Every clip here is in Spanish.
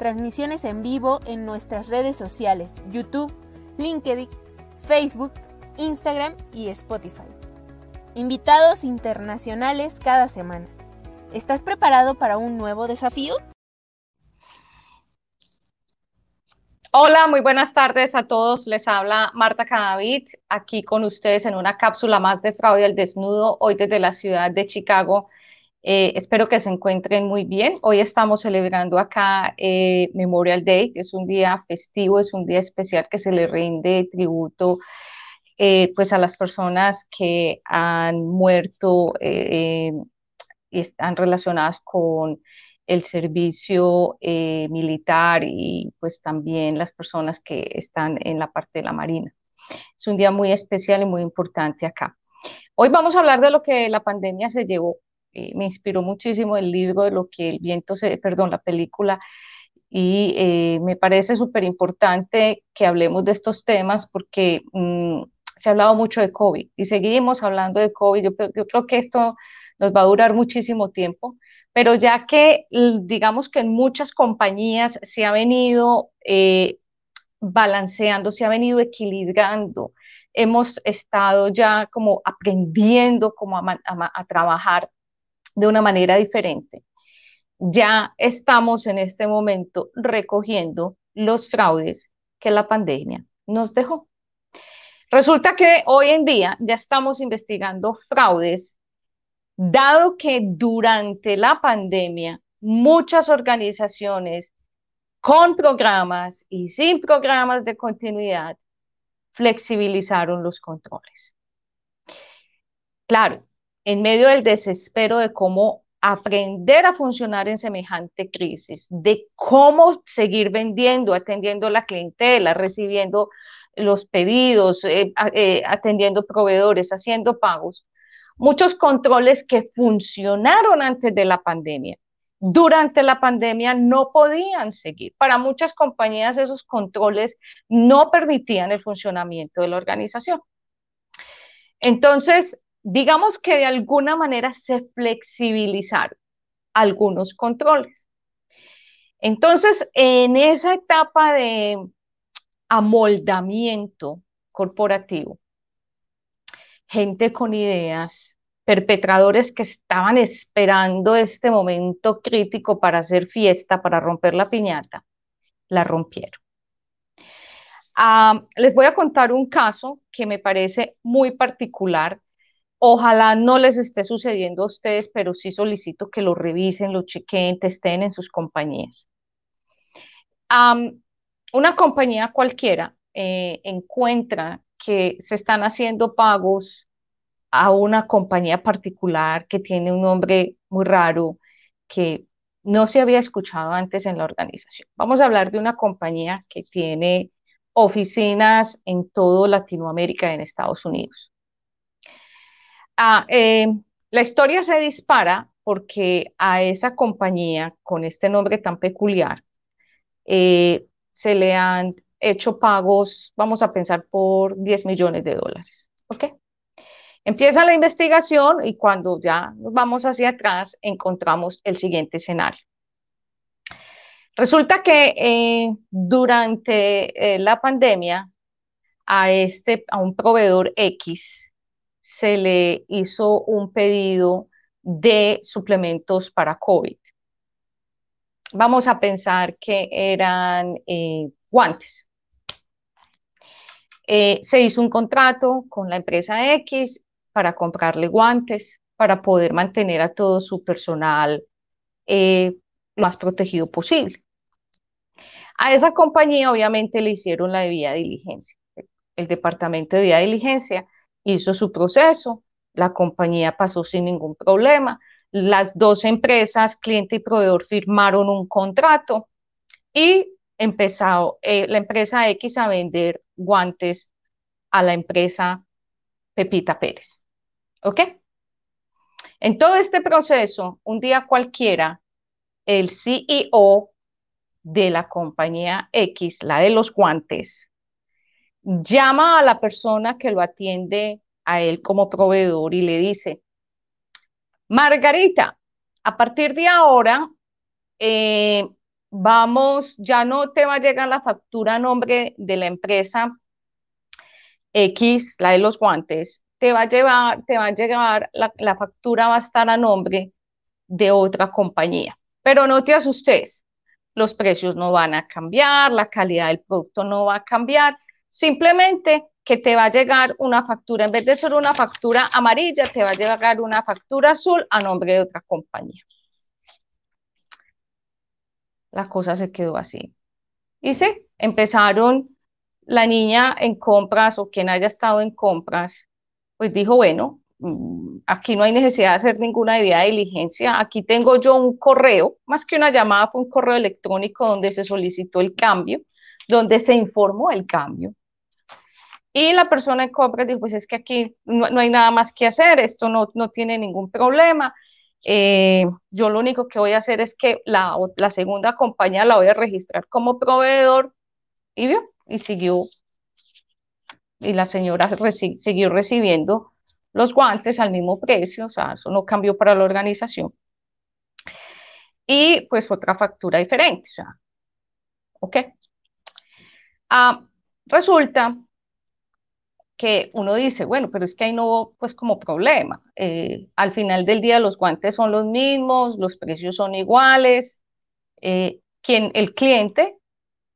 transmisiones en vivo en nuestras redes sociales, YouTube, LinkedIn, Facebook, Instagram y Spotify. Invitados internacionales cada semana. ¿Estás preparado para un nuevo desafío? Hola, muy buenas tardes a todos. Les habla Marta Cadavid, aquí con ustedes en una cápsula más de Fraude al Desnudo, hoy desde la ciudad de Chicago, eh, espero que se encuentren muy bien. Hoy estamos celebrando acá eh, Memorial Day, que es un día festivo, es un día especial que se le rinde tributo eh, pues a las personas que han muerto y están relacionadas con el servicio militar y pues también las personas que están en la parte de la Marina. Es un día muy especial y muy importante acá. Hoy vamos a hablar de lo que la pandemia se llevó eh, me inspiró muchísimo el libro de lo que el viento se, perdón, la película, y eh, me parece súper importante que hablemos de estos temas porque mm, se ha hablado mucho de COVID y seguimos hablando de COVID. Yo, creo que esto nos va a durar muchísimo tiempo, pero ya que digamos que en muchas compañías se ha venido eh, balanceando, se ha venido equilibrando, hemos estado ya como aprendiendo como a trabajar de una manera diferente. Ya estamos en este momento recogiendo los fraudes que la pandemia nos dejó. Resulta que hoy en día ya estamos investigando fraudes, dado que durante la pandemia muchas organizaciones con programas y sin programas de continuidad flexibilizaron los controles. Claro, en medio del desespero de cómo aprender a funcionar en semejante crisis, de cómo seguir vendiendo, atendiendo la clientela, recibiendo los pedidos, eh, eh, atendiendo proveedores, haciendo pagos. Muchos controles que funcionaron antes de la pandemia. Durante la pandemia no podían seguir. Para muchas compañías esos controles no permitían el funcionamiento de la organización. Entonces, digamos que de alguna manera se flexibilizaron algunos controles. Entonces, en esa etapa de amoldamiento corporativo, gente con ideas, perpetradores que estaban esperando este momento crítico para hacer fiesta, para romper la piñata, la rompieron. Ah, les voy a contar un caso que me parece muy particular Ojalá no les esté sucediendo a ustedes, pero sí solicito que lo revisen, lo chequen, testen en sus compañías. una compañía cualquiera eh, encuentra que se están haciendo pagos a una compañía particular que tiene un nombre muy raro, que no se había escuchado antes en la organización. Vamos a hablar de una compañía que tiene oficinas en todo Latinoamérica en Estados Unidos. Ah, eh, la historia se dispara porque a esa compañía con este nombre tan peculiar eh, se le han hecho pagos, vamos a pensar, por 10 millones de dólares. ¿Ok? Empieza la investigación y cuando ya nos vamos hacia atrás encontramos el siguiente escenario. Resulta que eh, durante la pandemia a, este, a un proveedor X se le hizo un pedido de suplementos para COVID. Vamos a pensar que eran eh, guantes. Eh, se hizo un contrato con la empresa X para comprarle guantes, para poder mantener a todo su personal eh, más protegido posible. A esa compañía obviamente le hicieron la debida diligencia. El departamento de debida diligencia hizo su proceso, la compañía pasó sin ningún problema, las dos empresas, cliente y proveedor, firmaron un contrato y empezado eh, la empresa X a vender guantes a la empresa Pepita Pérez. ¿Ok? En todo este proceso, un día cualquiera, el CEO de la compañía X, la de los guantes, llama a la persona que lo atiende a él como proveedor y le dice, Margarita, a partir de ahora, eh, vamos, ya no te va a llegar la factura a nombre de la empresa X, la de los guantes, te va a llevar, te va a llegar, la, la factura va a estar a nombre de otra compañía. Pero no te asustes, los precios no van a cambiar, la calidad del producto no va a cambiar, simplemente que te va a llegar una factura, en vez de ser una factura amarilla, te va a llegar una factura azul a nombre de otra compañía. La cosa se quedó así. Y sí, empezaron la niña en compras o quien haya estado en compras, pues dijo, bueno, mm, aquí no hay necesidad de hacer ninguna debida diligencia, aquí tengo yo un correo, más que una llamada, fue un correo electrónico donde se solicitó el cambio, donde se informó el cambio. Y la persona en compras dijo, pues es que aquí no, hay nada más que hacer, esto no, no tiene ningún problema. Eh, yo lo único que voy a hacer es que la, la segunda compañía la voy a registrar como proveedor y vio, y siguió, y la señora siguió recibiendo los guantes al mismo precio, o sea, eso no cambió para la organización. Y pues otra factura diferente, o sea, ¿ok? Ah, resulta que uno dice, bueno, pero es que ahí no pues como problema. Eh, al final del día los guantes son los mismos, los precios son iguales. Eh, quien, el cliente,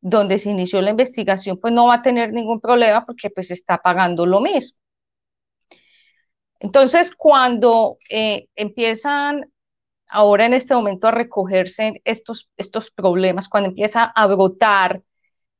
donde se inició la investigación, pues no va a tener ningún problema porque pues está pagando lo mismo. Entonces, cuando eh, empiezan ahora en este momento a recogerse estos, estos problemas, cuando empieza a brotar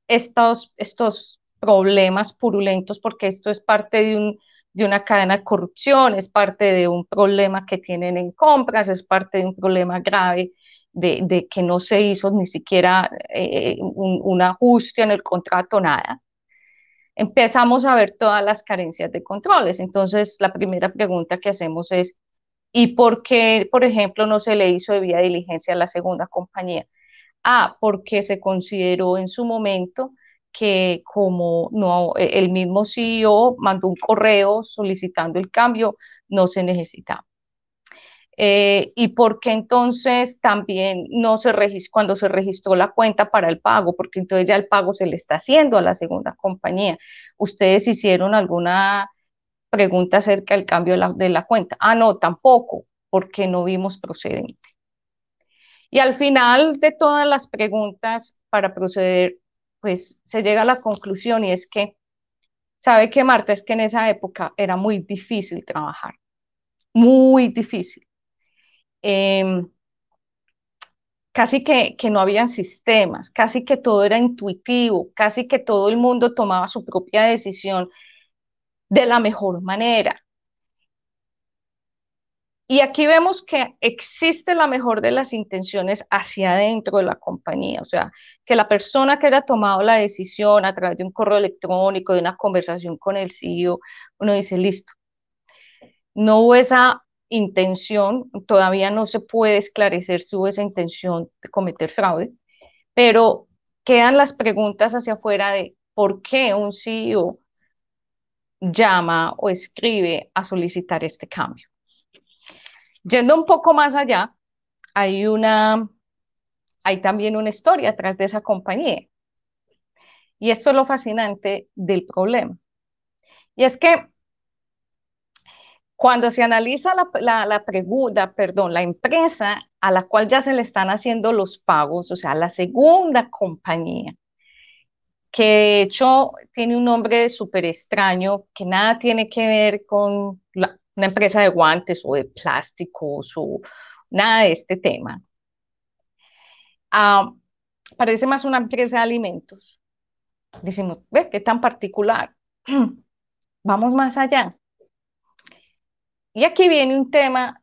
estos, estos problemas purulentos porque esto es parte de, un, de una cadena de corrupción, es parte de un problema que tienen en compras, es parte de un problema grave de, de que no se hizo ni siquiera eh, un, un ajuste en el contrato, nada empezamos a ver todas las carencias de controles. Entonces, la primera pregunta que hacemos es, ¿y por qué, por ejemplo, no se le hizo debida diligencia a la segunda compañía? Ah, porque se consideró en su momento que como no, e, el mismo CEO mandó un correo solicitando el cambio, no se necesitaba. Eh, y por qué entonces también no se registró, cuando se registró la cuenta para el pago, porque entonces ya el pago se le está haciendo a la segunda compañía. ¿Ustedes hicieron alguna pregunta acerca del cambio de la, de la cuenta? Ah, no, tampoco, porque no vimos procedente. Y al final de todas las preguntas para proceder, pues se llega a la conclusión y es que, ¿sabe qué, Marta? Es que en esa época era muy difícil trabajar, muy difícil. Em, casi que, que no habían sistemas, casi que todo era intuitivo, casi que todo el mundo tomaba su propia decisión de la mejor manera. Y aquí vemos que existe la mejor de las intenciones hacia adentro de la compañía, o sea, que la persona que haya tomado la decisión a través de un correo electrónico, de una conversación con el CEO, uno dice, listo, no hubo esa intención, todavía no se puede esclarecer si hubo esa intención de cometer fraude, pero quedan las preguntas hacia afuera de por qué un CEO llama o escribe a solicitar este cambio. Yendo un poco más allá, hay una, hay también una historia atrás de esa compañía. Y esto es lo fascinante del problema. Y es que cuando se analiza la, la, pregunta, perdón, la empresa a la cual ya se le están haciendo los pagos, o sea, la segunda compañía, que de hecho tiene un nombre súper extraño, que nada tiene que ver con la, una empresa de guantes o de plásticos o nada de este tema. Ah, parece más una empresa de alimentos. Decimos, ¿ves qué tan particular? Vamos más allá. Y aquí viene un tema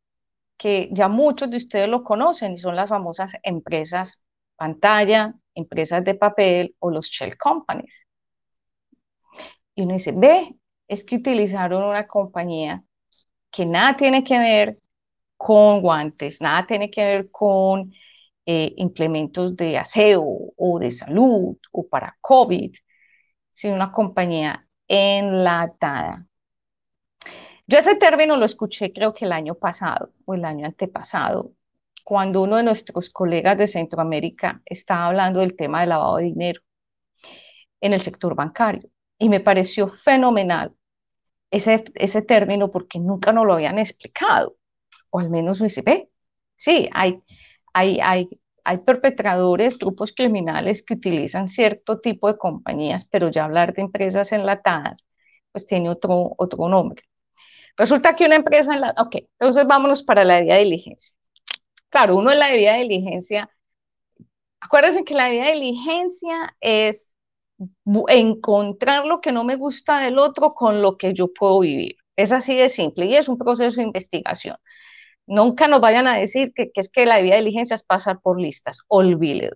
que ya muchos de ustedes lo conocen y son las famosas empresas pantalla, empresas de papel o los shell companies. Y uno dice, ve, es que utilizaron una compañía que nada tiene que ver con guantes, nada tiene que ver con eh, implementos de aseo o de salud o para COVID, sino una compañía enlatada. Yo ese término lo escuché creo que el año pasado o el año antepasado, cuando uno de nuestros colegas de Centroamérica estaba hablando del tema del lavado de dinero en el sector bancario. Y me pareció fenomenal ese, ese término porque nunca nos lo habían explicado. O al menos dice, ve, sí, hay, hay, hay, hay perpetradores, grupos criminales que utilizan cierto tipo de compañías, pero ya hablar de empresas enlatadas, pues tiene otro, otro nombre. Resulta que una empresa enlatada, ok, entonces vámonos para la debida diligencia. Claro, uno en la debida diligencia, acuérdense que la debida diligencia es encontrar lo que no me gusta del otro con lo que yo puedo vivir. Es así de simple y es un proceso de investigación. Nunca nos vayan a decir que, es que la debida diligencia es pasar por listas, olvídelo.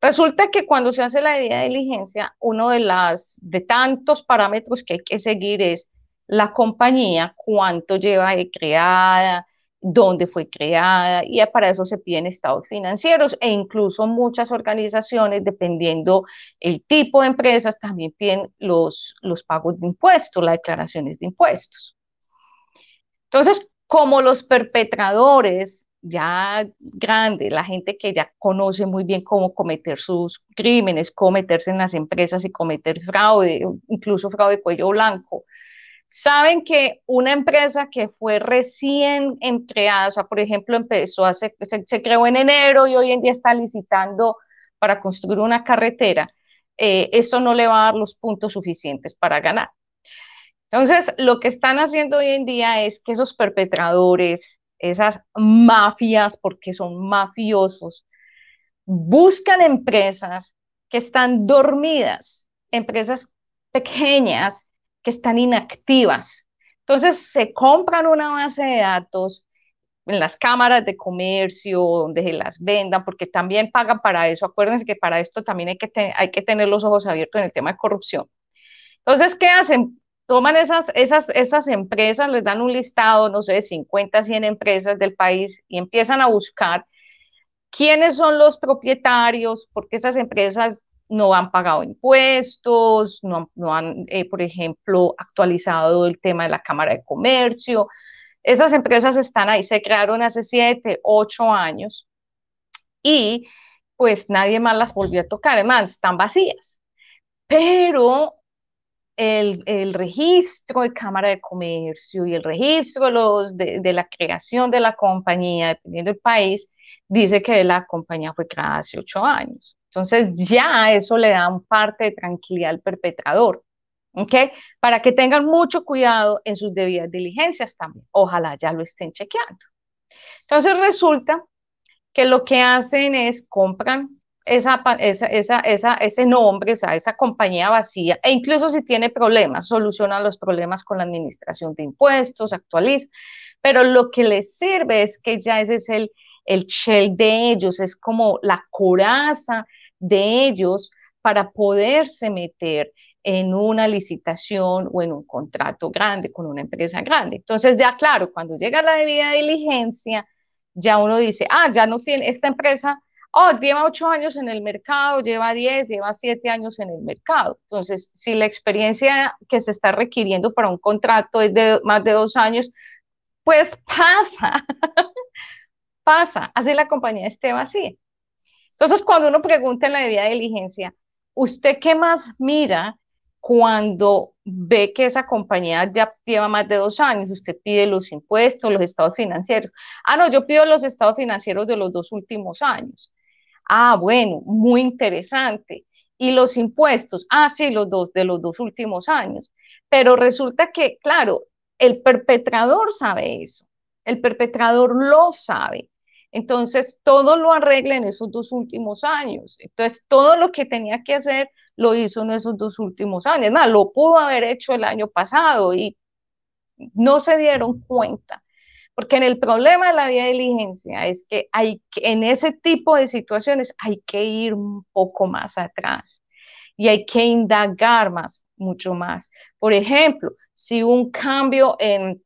Resulta que cuando se hace la debida diligencia, uno de, las, de tantos parámetros que hay que seguir es la compañía, cuánto lleva de creada, dónde fue creada y para eso se piden estados financieros e incluso muchas organizaciones, dependiendo el tipo de empresas, también piden los, los pagos de impuestos, las declaraciones de impuestos. Entonces, como los perpetradores ya grandes, la gente que ya conoce muy bien cómo cometer sus crímenes, cómo meterse en las empresas y cometer fraude, incluso fraude de cuello blanco, Saben que una empresa que fue recién creada, o sea, por ejemplo, empezó hace, se, creó en enero y hoy en día está licitando para construir una carretera, eh, eso no le va a dar los puntos suficientes para ganar. Entonces, lo que están haciendo hoy en día es que esos perpetradores, esas mafias, porque son mafiosos, buscan empresas que están dormidas, empresas pequeñas que están inactivas. Entonces se compran una base de datos en las cámaras de comercio, donde se las vendan, porque también pagan para eso. Acuérdense que para esto también hay que, tener los ojos abiertos en el tema de corrupción. Entonces, ¿qué hacen? Toman esas, esas, esas empresas, les dan un listado, no sé, de 50, 100 empresas del país y empiezan a buscar quiénes son los propietarios, porque esas empresas no han pagado impuestos, no, han, eh, por ejemplo, actualizado el tema de la Cámara de Comercio. Esas empresas están ahí, se crearon hace siete, ocho años y pues nadie más las volvió a tocar, además están vacías. Pero el, el, registro de Cámara de Comercio y el registro los, de, de, la creación de la compañía, dependiendo del país, dice que la compañía fue creada hace ocho años. Entonces ya eso le da un parte de tranquilidad al perpetrador. ¿Ok? Para que tengan mucho cuidado en sus debidas diligencias también. Ojalá ya lo estén chequeando. Entonces resulta que lo que hacen es compran esa, esa, esa, ese nombre, o sea, esa compañía vacía, e incluso si tiene problemas, solucionan los problemas con la administración de impuestos, actualiza, pero lo que les sirve es que ya ese es el, el shell de ellos, es como la coraza de ellos para poderse meter en una licitación o en un contrato grande con una empresa grande. Entonces, ya claro, cuando llega la debida diligencia, ya uno dice, ah, ya no tiene esta empresa, oh, lleva ocho años en el mercado, lleva diez, lleva siete años en el mercado. Entonces, si la experiencia que se está requiriendo para un contrato es de más de dos años, pues pasa, pasa, así la compañía esté vacía. Entonces, cuando uno pregunta en la debida diligencia, ¿usted qué más mira cuando ve que esa compañía ya lleva más de dos años? Usted pide los impuestos, los estados financieros. Ah, no, yo pido los estados financieros de los dos últimos años. Ah, bueno, muy interesante. ¿Y los impuestos? Ah, sí, los dos de los dos últimos años. Pero resulta que, claro, el perpetrador sabe eso. El perpetrador lo sabe. Entonces, todo lo arregla en esos dos últimos años. Entonces, todo lo que tenía que hacer lo hizo en esos dos últimos años. Más, lo pudo haber hecho el año pasado y no se dieron cuenta. Porque en el problema de la vía de diligencia es que hay que, en ese tipo de situaciones hay que ir un poco más atrás y hay que indagar más, mucho más. Por ejemplo, si un cambio en,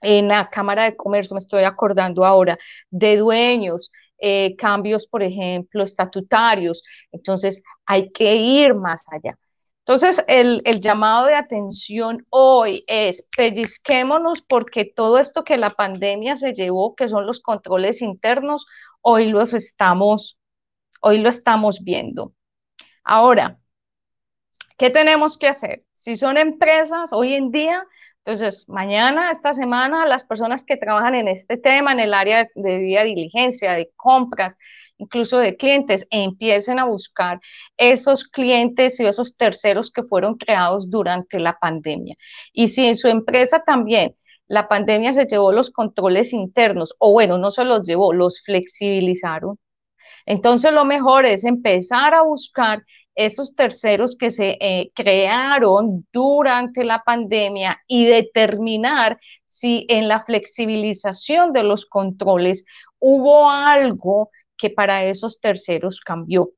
en la Cámara de Comercio, me estoy acordando ahora, de dueños, eh, cambios, por ejemplo, estatutarios, entonces hay que ir más allá. Entonces, el, el, llamado de atención hoy es pellizquémonos porque todo esto que la pandemia se llevó, que son los controles internos, hoy los estamos, hoy lo estamos viendo. Ahora, ¿qué tenemos que hacer? Si son empresas hoy en día, entonces, mañana, esta semana, las personas que trabajan en este tema, en el área de vía diligencia, de compras, incluso de clientes, empiecen a buscar esos clientes y esos terceros que fueron creados durante la pandemia. Y si en su empresa también la pandemia se llevó los controles internos, o bueno, no se los llevó, los flexibilizaron. Entonces lo mejor es empezar a buscar esos terceros que se eh, crearon durante la pandemia y determinar si en la flexibilización de los controles hubo algo que para esos terceros cambió.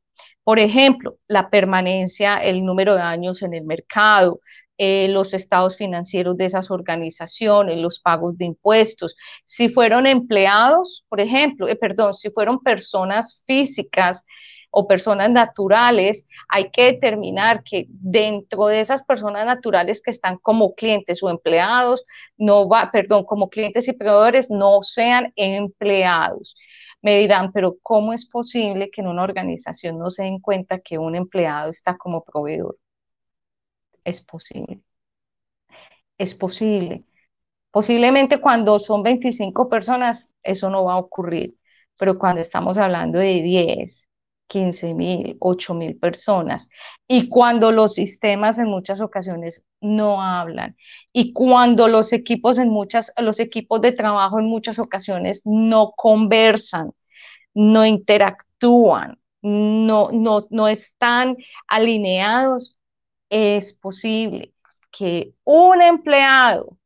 Por ejemplo, la permanencia, el número de años en el mercado, eh, los estados financieros de esas organizaciones, los pagos de impuestos. Si fueron empleados, por ejemplo, eh, perdón, si fueron personas físicas o personas naturales, hay que determinar que dentro de esas personas naturales que están como clientes o empleados, no va, perdón, como clientes y proveedores, no sean empleados. Me dirán, pero ¿cómo es posible que en una organización no se den cuenta que un empleado está como proveedor? Es posible. Es posible. Posiblemente cuando son 25 personas eso no va a ocurrir, pero cuando estamos hablando de 10, 15 mil, 8 mil personas. Y cuando los sistemas en muchas ocasiones no hablan y cuando los equipos en muchas, los equipos de trabajo en muchas ocasiones no conversan, no interactúan, no, no, no están alineados, es posible que un empleado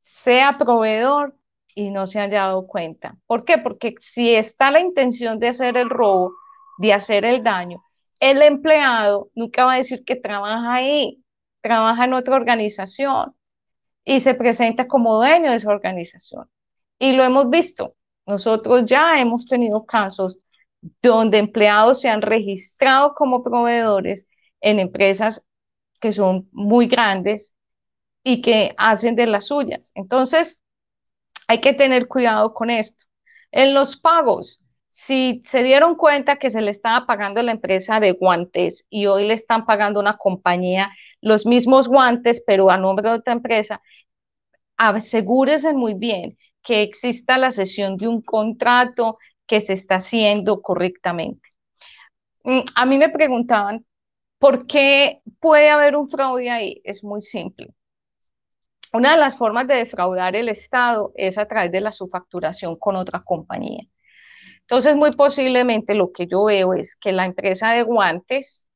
sea proveedor y no se han dado cuenta. ¿Por qué? Porque si está la intención de hacer el robo, de hacer el daño, el empleado nunca va a decir que trabaja ahí, trabaja en otra organización y se presenta como dueño de esa organización. Y lo hemos visto. Nosotros ya hemos tenido casos donde empleados se han registrado como proveedores en empresas que son muy grandes y que hacen de las suyas. Entonces, hay que tener cuidado con esto. En los pagos, si se dieron cuenta que se le estaba pagando la empresa de guantes y hoy le están pagando una compañía los mismos guantes, pero a nombre de otra empresa, asegúrese muy bien que exista la sesión de un contrato que se está haciendo correctamente. Mm, a mí me preguntaban, ¿por qué puede haber un fraude ahí? Es muy simple. Una de las formas de defraudar el Estado es a través de la subfacturación con otra compañía. Entonces, muy posiblemente lo que yo veo es que la empresa de guantes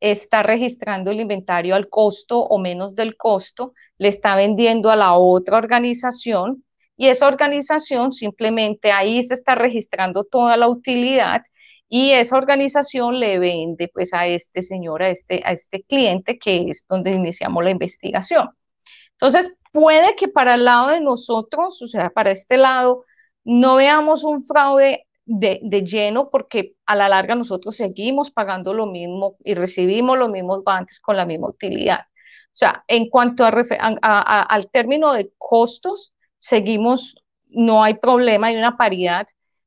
está registrando el inventario al costo o menos del costo, le está vendiendo a la otra organización y esa organización simplemente ahí se está registrando toda la utilidad y esa organización le vende pues a este señor, a este, a este cliente que es donde iniciamos la investigación. Entonces, puede que para el lado de nosotros, o sea, para este lado, no veamos un fraude de, lleno porque a la larga nosotros seguimos pagando lo mismo y recibimos los mismos guantes con la misma utilidad. O sea, en cuanto a, al término de costos, seguimos, no hay problema, hay una paridad,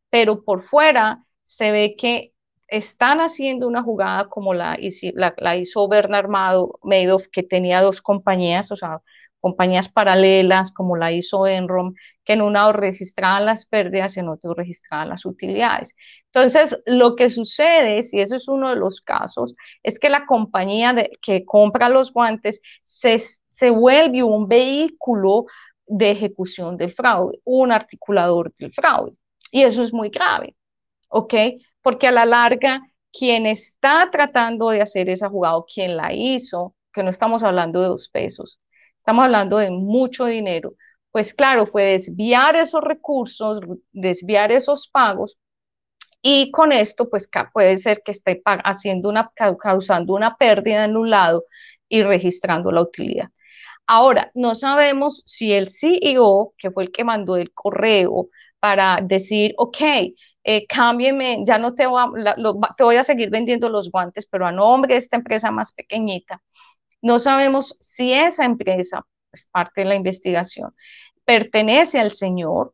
pero por fuera se ve que están haciendo una jugada como la hizo Bernard Madoff, que tenía dos compañías, o sea, compañías paralelas como la hizo Enron, que en una registraban las pérdidas en otro registraban las utilidades. Entonces, lo que sucede, si eso es uno de los casos, es que la compañía que compra los guantes se, se vuelve un vehículo de ejecución del fraude, un articulador del fraude. Y eso es muy grave, ¿ok? Porque a la larga, quien está tratando de hacer esa jugada o quien la hizo, que no estamos hablando de dos pesos, Estamos hablando de mucho dinero, pues claro, fue desviar esos recursos, desviar esos pagos y con esto, pues puede ser que esté haciendo una, causando una pérdida en un lado y registrando la utilidad. Ahora, no sabemos si el CEO, que fue el que mandó el correo para decir, ok, eh, ya no a, te voy a seguir vendiendo los guantes, pero a nombre de esta empresa más pequeñita. No sabemos si esa empresa, es parte de la investigación, pertenece al señor,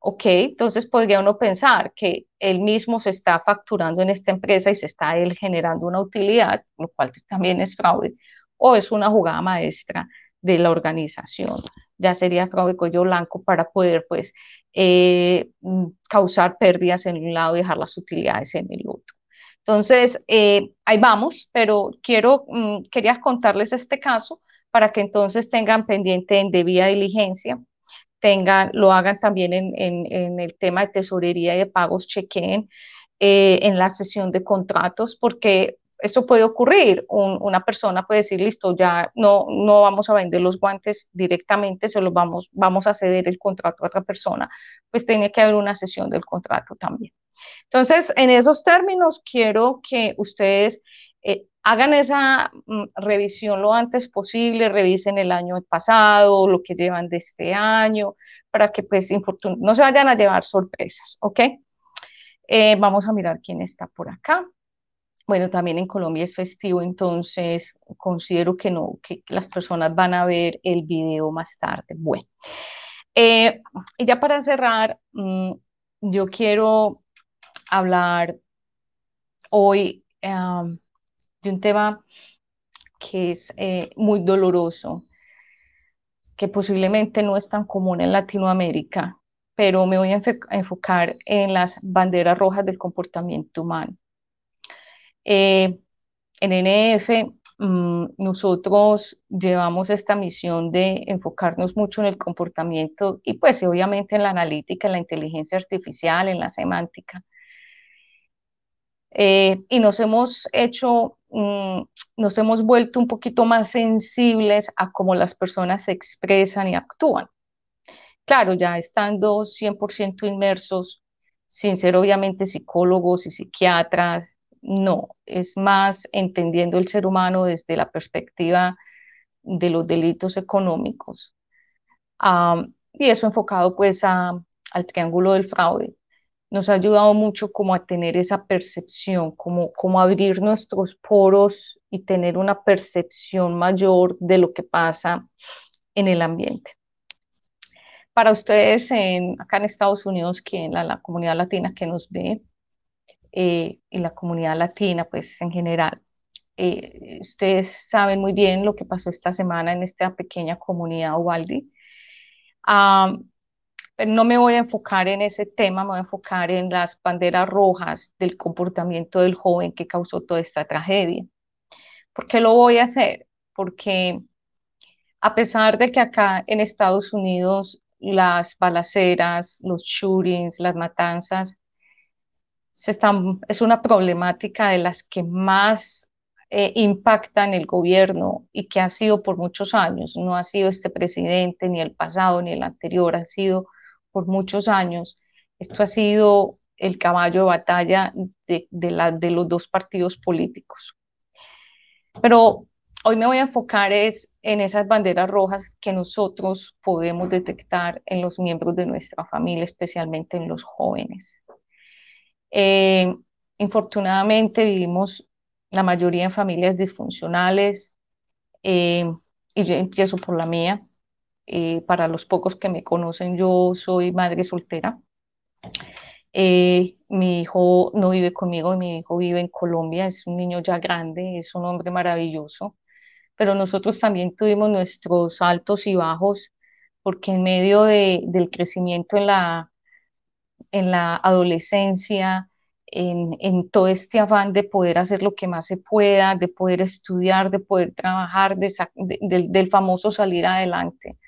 ok, entonces podría uno pensar que él mismo se está facturando en esta empresa y se está él generando una utilidad, lo cual también es fraude, o es una jugada maestra de la organización. Ya sería fraude cuello blanco para poder, pues, eh, mm, causar pérdidas en un lado y dejar las utilidades en el otro. Entonces, eh, ahí vamos, pero quiero, mm, quería contarles este caso para que entonces tengan pendiente en debida diligencia, tengan, lo hagan también en, en, el tema de tesorería y de pagos, chequen eh, en la sesión de contratos, porque eso puede ocurrir. una persona puede decir, listo, ya no, no vamos a vender los guantes directamente, se los vamos, vamos a ceder el contrato a otra persona. Pues tiene que haber una sesión del contrato también. Entonces, en esos términos, quiero que ustedes eh, hagan esa mm, revisión lo antes posible, revisen el año pasado, lo que llevan de este año, para que pues no se vayan a llevar sorpresas, ¿ok? Eh, vamos a mirar quién está por acá. Bueno, también en Colombia es festivo, entonces considero que no, que las personas van a ver el video más tarde. Bueno, eh, y ya para cerrar, mm, yo quiero hablar hoy de un tema que es eh, muy doloroso, que posiblemente no es tan común en Latinoamérica, pero me voy a enfocar en las banderas rojas del comportamiento humano. Eh, en NF, mm, nosotros llevamos esta misión de enfocarnos mucho en el comportamiento y pues obviamente en la analítica, en la inteligencia artificial, en la semántica. Eh, y nos hemos hecho, mm, nos hemos vuelto un poquito más sensibles a cómo las personas se expresan y actúan. Claro, ya estando 100% inmersos, sin ser obviamente psicólogos y psiquiatras, no, es más entendiendo el ser humano desde la perspectiva de los delitos económicos. y eso enfocado pues al triángulo del fraude. Nos ha ayudado mucho como a tener esa percepción, como, como abrir nuestros poros y tener una percepción mayor de lo que pasa en el ambiente. Para ustedes en, acá en Estados Unidos, que en la comunidad latina que nos ve, eh, y la comunidad latina, pues en general. Eh, ustedes saben muy bien lo que pasó esta semana en esta pequeña comunidad Ubaldi. pero no me voy a enfocar en ese tema, me voy a enfocar en las banderas rojas del comportamiento del joven que causó toda esta tragedia. ¿Por qué lo voy a hacer? Porque a pesar de que acá en Estados Unidos las balaceras, los shootings, las matanzas es una problemática de las que más eh, impacta en el gobierno y que ha sido por muchos años. No ha sido este presidente, ni el pasado, ni el anterior, ha sido por muchos años. Esto ha sido el caballo de batalla de, de los dos partidos políticos. Pero hoy me voy a enfocar es en esas banderas rojas que nosotros podemos detectar en los miembros de nuestra familia, especialmente en los jóvenes. Eh, infortunadamente vivimos la mayoría en familias disfuncionales eh, y yo empiezo por la mía. Eh, para los pocos que me conocen, yo soy madre soltera. mi hijo no vive conmigo, mi hijo vive en Colombia, es un niño ya grande, es un hombre maravilloso, pero nosotros también tuvimos nuestros altos y bajos porque en medio de, del crecimiento en la, en la adolescencia, en, todo este afán de poder hacer lo que más se pueda, de poder estudiar, de poder trabajar, del famoso salir adelante.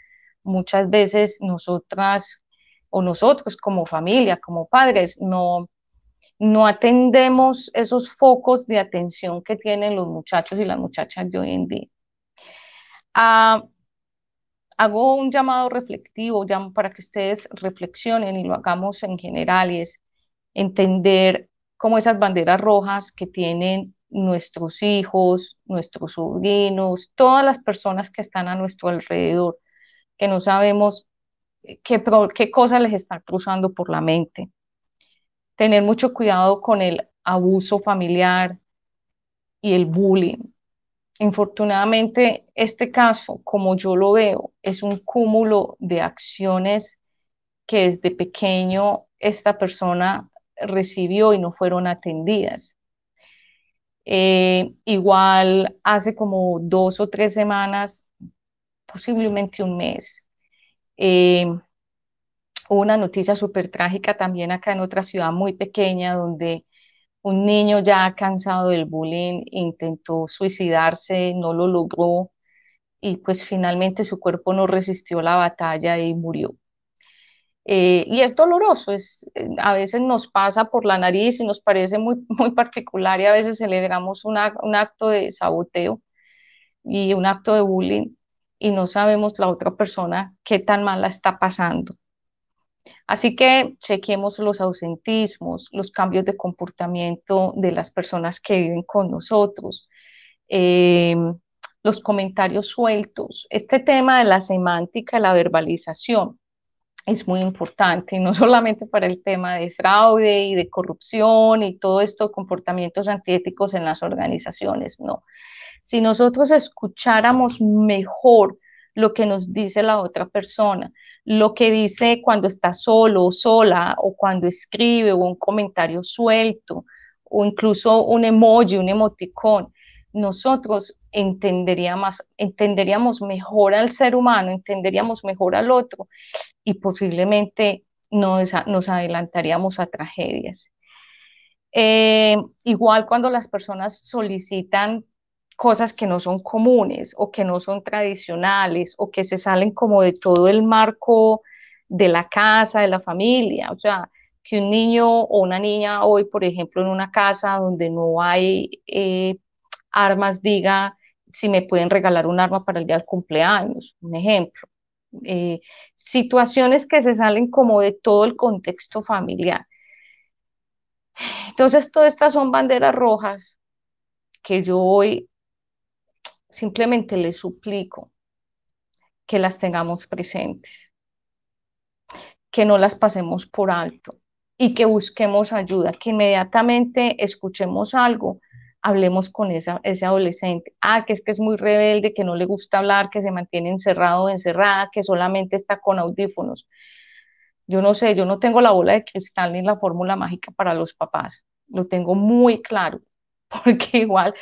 Muchas veces nosotras o nosotros como familia, como padres, no, no atendemos esos focos de atención que tienen los muchachos y las muchachas de hoy en día. Ah, hago un llamado reflectivo para que ustedes reflexionen y lo hagamos en general y es entender cómo esas banderas rojas que tienen nuestros hijos, nuestros sobrinos, todas las personas que están a nuestro alrededor, que no sabemos qué, cosas les está cruzando por la mente. Tener mucho cuidado con el abuso familiar y el bullying. Infortunadamente, este caso, como yo lo veo, es un cúmulo de acciones que desde pequeño esta persona recibió y no fueron atendidas. Eh, igual hace como dos o tres semanas, posiblemente un mes, eh, una noticia súper trágica también acá en otra ciudad muy pequeña donde un niño ya cansado del bullying intentó suicidarse, no lo logró y pues finalmente su cuerpo no resistió la batalla y murió. Eh, y es doloroso, es, eh, a veces nos pasa por la nariz y nos parece muy, muy particular y a veces celebramos un acto de saboteo y un acto de bullying y no sabemos la otra persona qué tan mal la está pasando. Así que chequemos los ausentismos, los cambios de comportamiento de las personas que viven con nosotros, eh, los comentarios sueltos. Este tema de la semántica, la verbalización, es muy importante, no solamente para el tema de fraude y de corrupción y todo esto, comportamientos antiéticos en las organizaciones, no. Si nosotros escucháramos mejor lo que nos dice la otra persona, lo que dice cuando está solo o sola, o cuando escribe, o un comentario suelto, o incluso un emoji, un emoticón, nosotros entenderíamos, entenderíamos mejor al ser humano, entenderíamos mejor al otro y posiblemente nos, adelantaríamos a tragedias. Eh, igual cuando las personas solicitan cosas que no son comunes o que no son tradicionales o que se salen como de todo el marco de la casa, de la familia. O sea, que un niño o una niña hoy, por ejemplo, en una casa donde no hay eh, armas, diga si me pueden regalar un arma para el día del cumpleaños, un ejemplo. Eh, situaciones que se salen como de todo el contexto familiar. Entonces, todas estas son banderas rojas que yo hoy simplemente les suplico que las tengamos presentes, que no las pasemos por alto y que busquemos ayuda, que inmediatamente escuchemos algo, hablemos con esa, ese adolescente. Ah, que es que es muy rebelde, que no le gusta hablar, que se mantiene encerrado o encerrada, que solamente está con audífonos. Yo no sé, yo no tengo la bola de cristal ni la fórmula mágica para los papás. Lo tengo muy claro, porque igual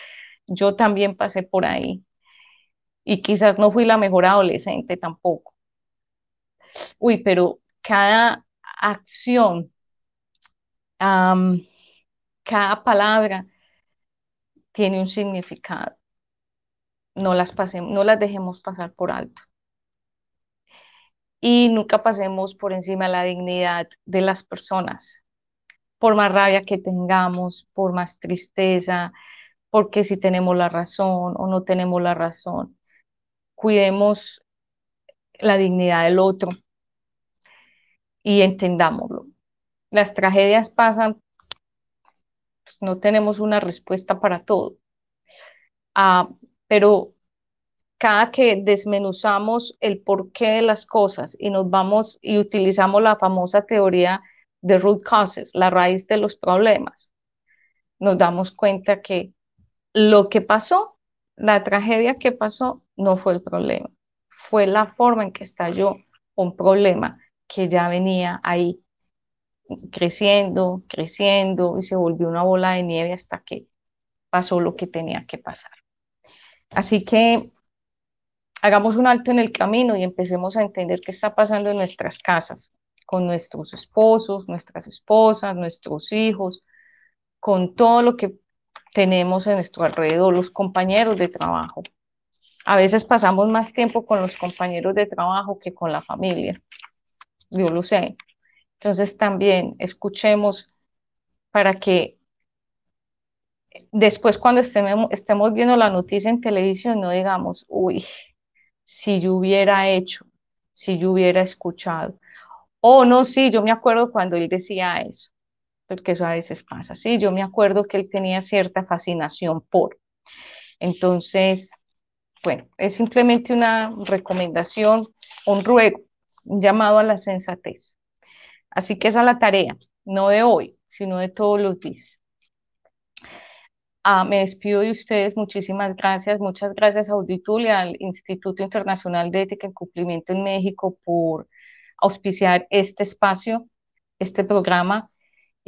yo también pasé por ahí. Y quizás no fui la mejor adolescente tampoco. Uy, pero cada acción, cada palabra tiene un significado. No las, pasemos, no las dejemos pasar por alto. Y nunca pasemos por encima de la dignidad de las personas, por más rabia que tengamos, por más tristeza, porque si tenemos la razón o no tenemos la razón. Cuidemos la dignidad del otro y entendámoslo. Las tragedias pasan, pues no tenemos una respuesta para todo. Ah, pero cada que desmenuzamos el porqué de las cosas y nos vamos y utilizamos la famosa teoría de root causes, la raíz de los problemas, nos damos cuenta que lo que pasó, la tragedia que pasó, no fue el problema, fue la forma en que estalló un problema que ya venía ahí creciendo, creciendo y se volvió una bola de nieve hasta que pasó lo que tenía que pasar. Así que hagamos un alto en el camino y empecemos a entender qué está pasando en nuestras casas, con nuestros esposos, nuestras esposas, nuestros hijos, con todo lo que tenemos en nuestro alrededor, los compañeros de trabajo. A veces pasamos más tiempo con los compañeros de trabajo que con la familia. Yo lo sé. Entonces también escuchemos para que después cuando estemos, estemos viendo la noticia en televisión no digamos, uy, si yo hubiera hecho, si yo hubiera escuchado. Oh, no, sí, yo me acuerdo cuando él decía eso, porque eso a veces pasa. Sí, yo me acuerdo que él tenía cierta fascinación por. Entonces, bueno, es simplemente una recomendación, un ruego, un llamado a la sensatez. Así que esa es la tarea, no de hoy, sino de todos los días. Ah, me despido de ustedes, muchísimas gracias, muchas gracias a Auditul al Instituto Internacional de Ética en Cumplimiento en México por auspiciar este espacio, este programa.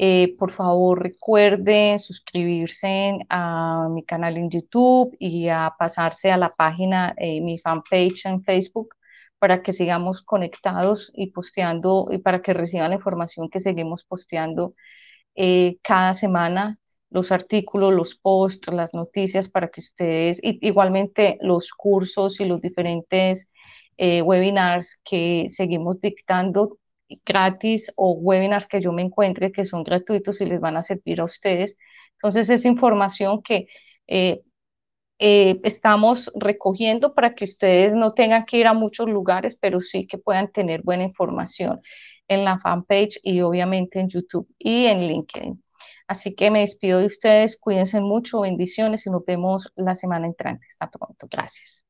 Eh, por favor, recuerden suscribirse a mi canal en YouTube y a pasarse a la página, eh, mi fanpage en Facebook, para que sigamos conectados y posteando y para que reciban la información que seguimos posteando eh, cada semana, los artículos, los posts, las noticias, para que ustedes, igualmente los cursos y los diferentes eh, webinars que seguimos dictando gratis o webinars que yo me encuentre que son gratuitos y les van a servir a ustedes. Entonces, es información que eh, eh, estamos recogiendo para que ustedes no tengan que ir a muchos lugares, pero sí que puedan tener buena información en la fanpage y obviamente en YouTube y en LinkedIn. Así que me despido de ustedes, cuídense mucho, bendiciones y nos vemos la semana entrante. Hasta pronto, gracias.